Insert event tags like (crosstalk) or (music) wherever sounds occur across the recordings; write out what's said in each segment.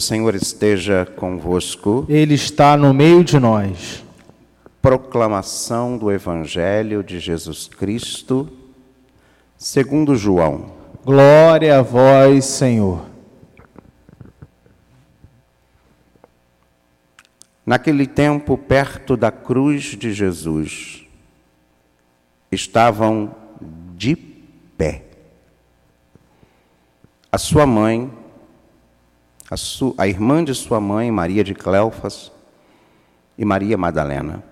O Senhor esteja convosco. Ele está no meio de nós. Proclamação do Evangelho de Jesus Cristo, segundo João. Glória a vós, Senhor. Naquele tempo, perto da cruz de Jesus, estavam de pé a sua mãe, a, a irmã de sua mãe, Maria de Cleofas, e Maria Madalena.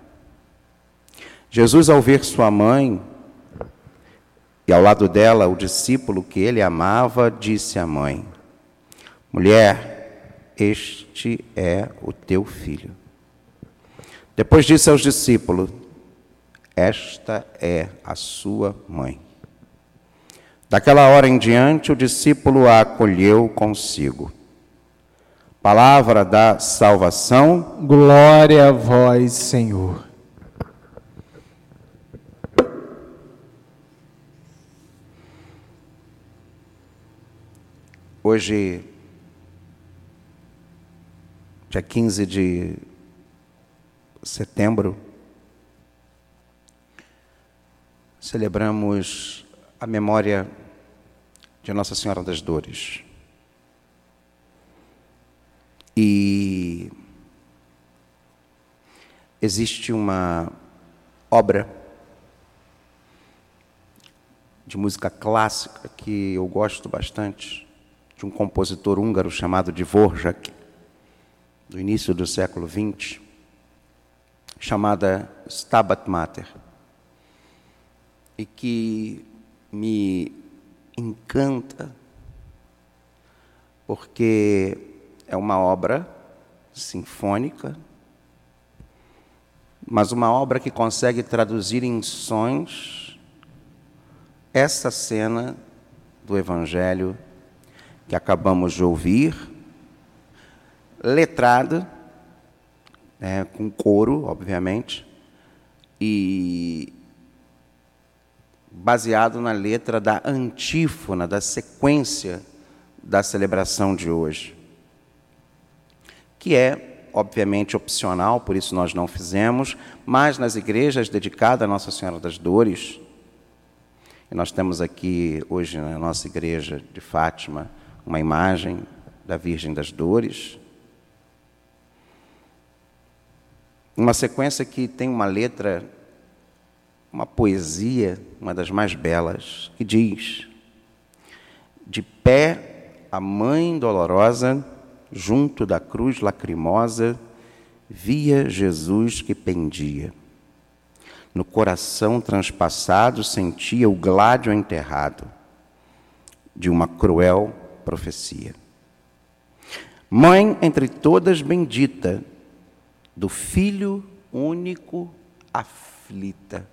Jesus, ao ver sua mãe e ao lado dela o discípulo que ele amava, disse à mãe: Mulher, este é o teu filho. Depois disse aos discípulos: Esta é a sua mãe. Daquela hora em diante, o discípulo a acolheu consigo. Palavra da salvação. Glória a vós, Senhor. Hoje, dia 15 de setembro, celebramos a memória de Nossa Senhora das Dores. E existe uma obra de música clássica que eu gosto bastante, de um compositor húngaro chamado Dvorak, do início do século XX, chamada Stabat Mater, e que me encanta, porque é uma obra sinfônica, mas uma obra que consegue traduzir em sons essa cena do Evangelho que acabamos de ouvir, letrada, né, com coro, obviamente, e baseado na letra da antífona, da sequência da celebração de hoje, que é, obviamente, opcional, por isso nós não fizemos, mas nas igrejas dedicadas a Nossa Senhora das Dores, e nós temos aqui hoje na nossa igreja de Fátima uma imagem da Virgem das Dores, uma sequência que tem uma letra uma poesia, uma das mais belas, que diz: De pé a mãe dolorosa, junto da cruz lacrimosa, via Jesus que pendia. No coração transpassado sentia o gládio enterrado de uma cruel profecia. Mãe entre todas bendita, do filho único aflita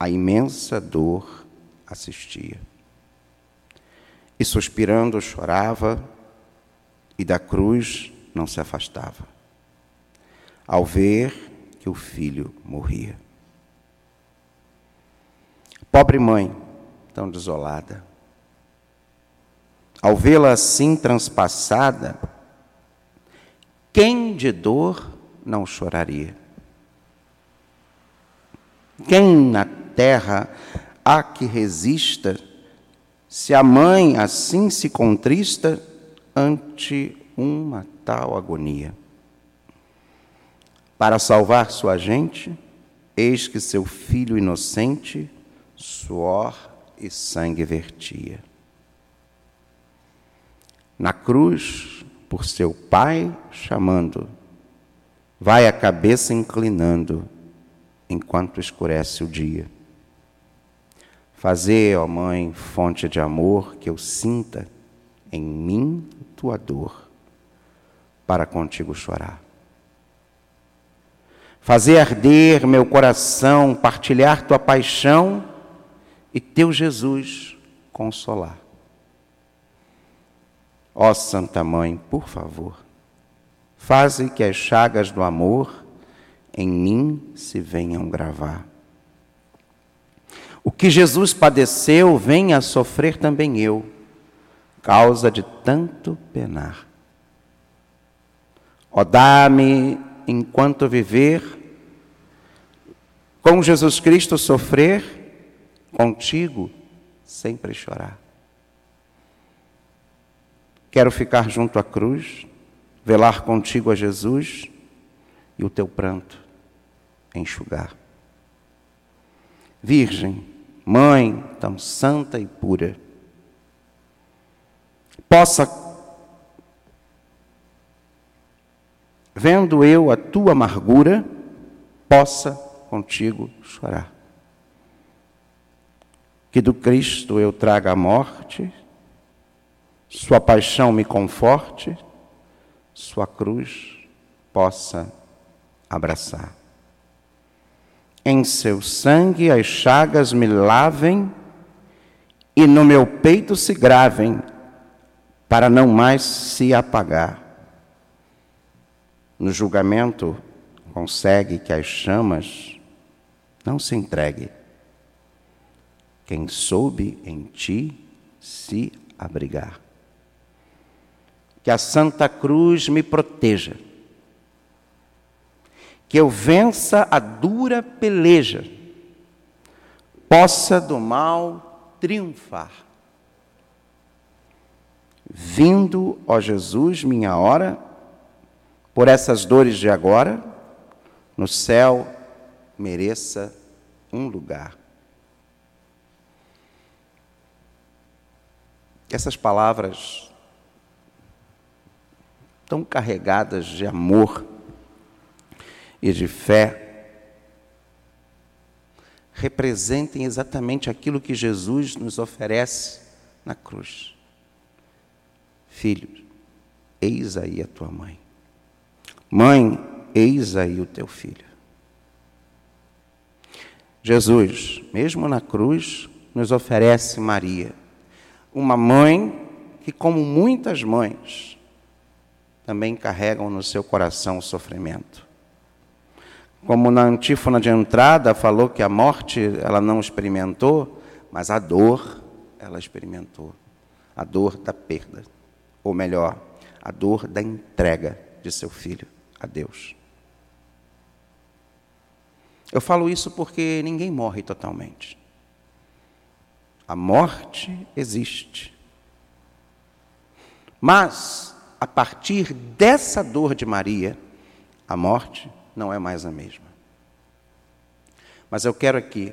a imensa dor assistia. E suspirando chorava, e da cruz não se afastava, ao ver que o filho morria. Pobre mãe, tão desolada, ao vê-la assim transpassada, quem de dor não choraria? Quem na terra há que resista, se a mãe assim se contrista ante uma tal agonia. Para salvar sua gente, eis que seu filho inocente suor e sangue vertia. Na cruz, por seu pai chamando, vai a cabeça inclinando, enquanto escurece o dia. Fazer, ó Mãe, fonte de amor, que eu sinta em mim tua dor, para contigo chorar. Fazer arder meu coração, partilhar tua paixão e teu Jesus consolar. Ó Santa Mãe, por favor, faze que as chagas do amor em mim se venham gravar o que Jesus padeceu, venha sofrer também eu, causa de tanto penar. Ó, dá-me, enquanto viver, com Jesus Cristo sofrer, contigo sempre chorar. Quero ficar junto à cruz, velar contigo a Jesus e o teu pranto enxugar. Virgem, Mãe tão santa e pura, possa, vendo eu a tua amargura, possa contigo chorar. Que do Cristo eu traga a morte, Sua paixão me conforte, Sua cruz possa abraçar. Em seu sangue as chagas me lavem e no meu peito se gravem, para não mais se apagar. No julgamento, consegue que as chamas não se entregue. Quem soube em ti se abrigar. Que a Santa Cruz me proteja que eu vença a dura peleja, possa do mal triunfar. Vindo, ó Jesus, minha hora, por essas dores de agora, no céu mereça um lugar. Essas palavras tão carregadas de amor, e de fé representem exatamente aquilo que Jesus nos oferece na cruz. Filho, eis aí a tua mãe. Mãe, eis aí o teu filho. Jesus, mesmo na cruz, nos oferece Maria, uma mãe que, como muitas mães, também carregam no seu coração o sofrimento. Como na antífona de entrada falou que a morte ela não experimentou, mas a dor ela experimentou. A dor da perda. Ou melhor, a dor da entrega de seu filho a Deus. Eu falo isso porque ninguém morre totalmente. A morte existe. Mas, a partir dessa dor de Maria, a morte não é mais a mesma. Mas eu quero aqui,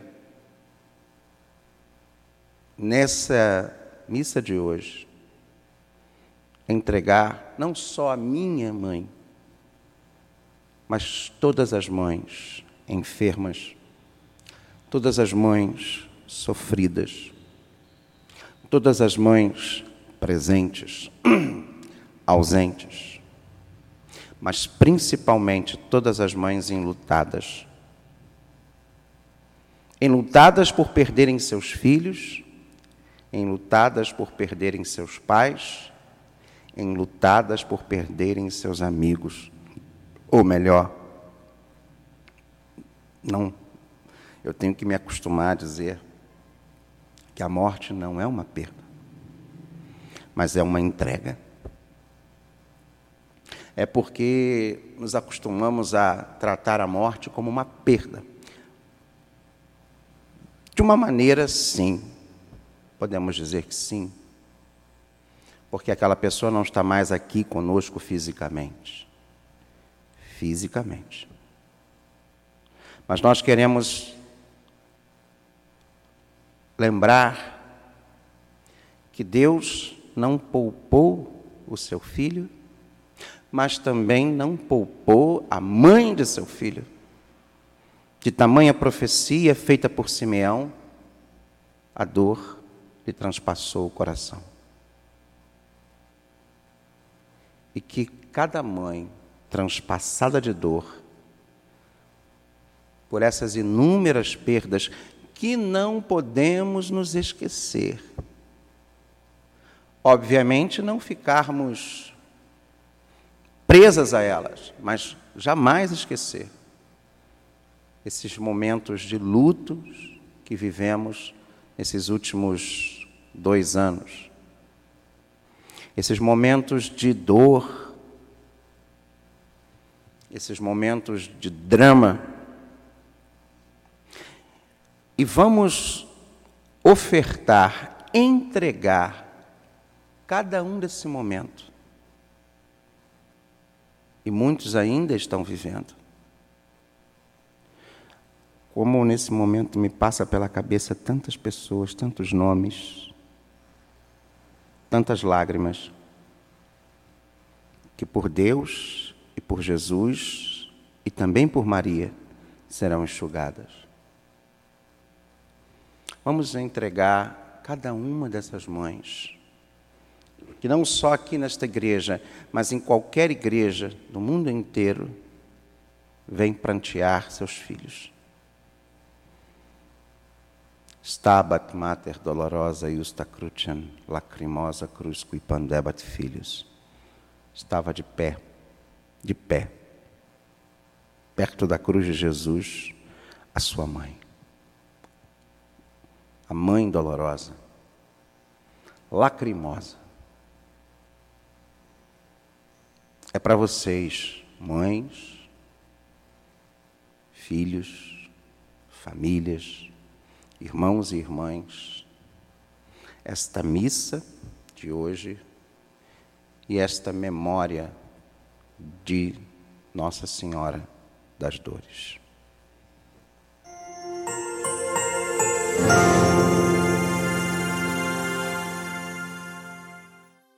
nessa missa de hoje, entregar não só a minha mãe, mas todas as mães enfermas, todas as mães sofridas, todas as mães presentes, (clears throat) ausentes mas principalmente todas as mães enlutadas. Enlutadas por perderem seus filhos, enlutadas por perderem seus pais, enlutadas por perderem seus amigos. Ou melhor, não, eu tenho que me acostumar a dizer que a morte não é uma perda, mas é uma entrega é porque nos acostumamos a tratar a morte como uma perda. De uma maneira, sim, podemos dizer que sim, porque aquela pessoa não está mais aqui conosco fisicamente. Fisicamente. Mas nós queremos lembrar que Deus não poupou o seu filho mas também não poupou a mãe de seu filho. De tamanha profecia feita por Simeão, a dor lhe transpassou o coração. E que cada mãe transpassada de dor, por essas inúmeras perdas, que não podemos nos esquecer. Obviamente, não ficarmos presas a elas, mas jamais esquecer esses momentos de lutos que vivemos nesses últimos dois anos. Esses momentos de dor, esses momentos de drama. E vamos ofertar, entregar cada um desse momento. E muitos ainda estão vivendo. Como nesse momento me passa pela cabeça tantas pessoas, tantos nomes, tantas lágrimas, que por Deus e por Jesus e também por Maria serão enxugadas. Vamos entregar cada uma dessas mães, que não só aqui nesta igreja, mas em qualquer igreja do mundo inteiro, vem prantear seus filhos. Stabat mater dolorosa iusta cruciam, lacrimosa cruz qui pandebat filhos. Estava de pé, de pé, perto da cruz de Jesus, a sua mãe. A mãe dolorosa, lacrimosa. É para vocês, mães, filhos, famílias, irmãos e irmãs, esta missa de hoje e esta memória de Nossa Senhora das Dores.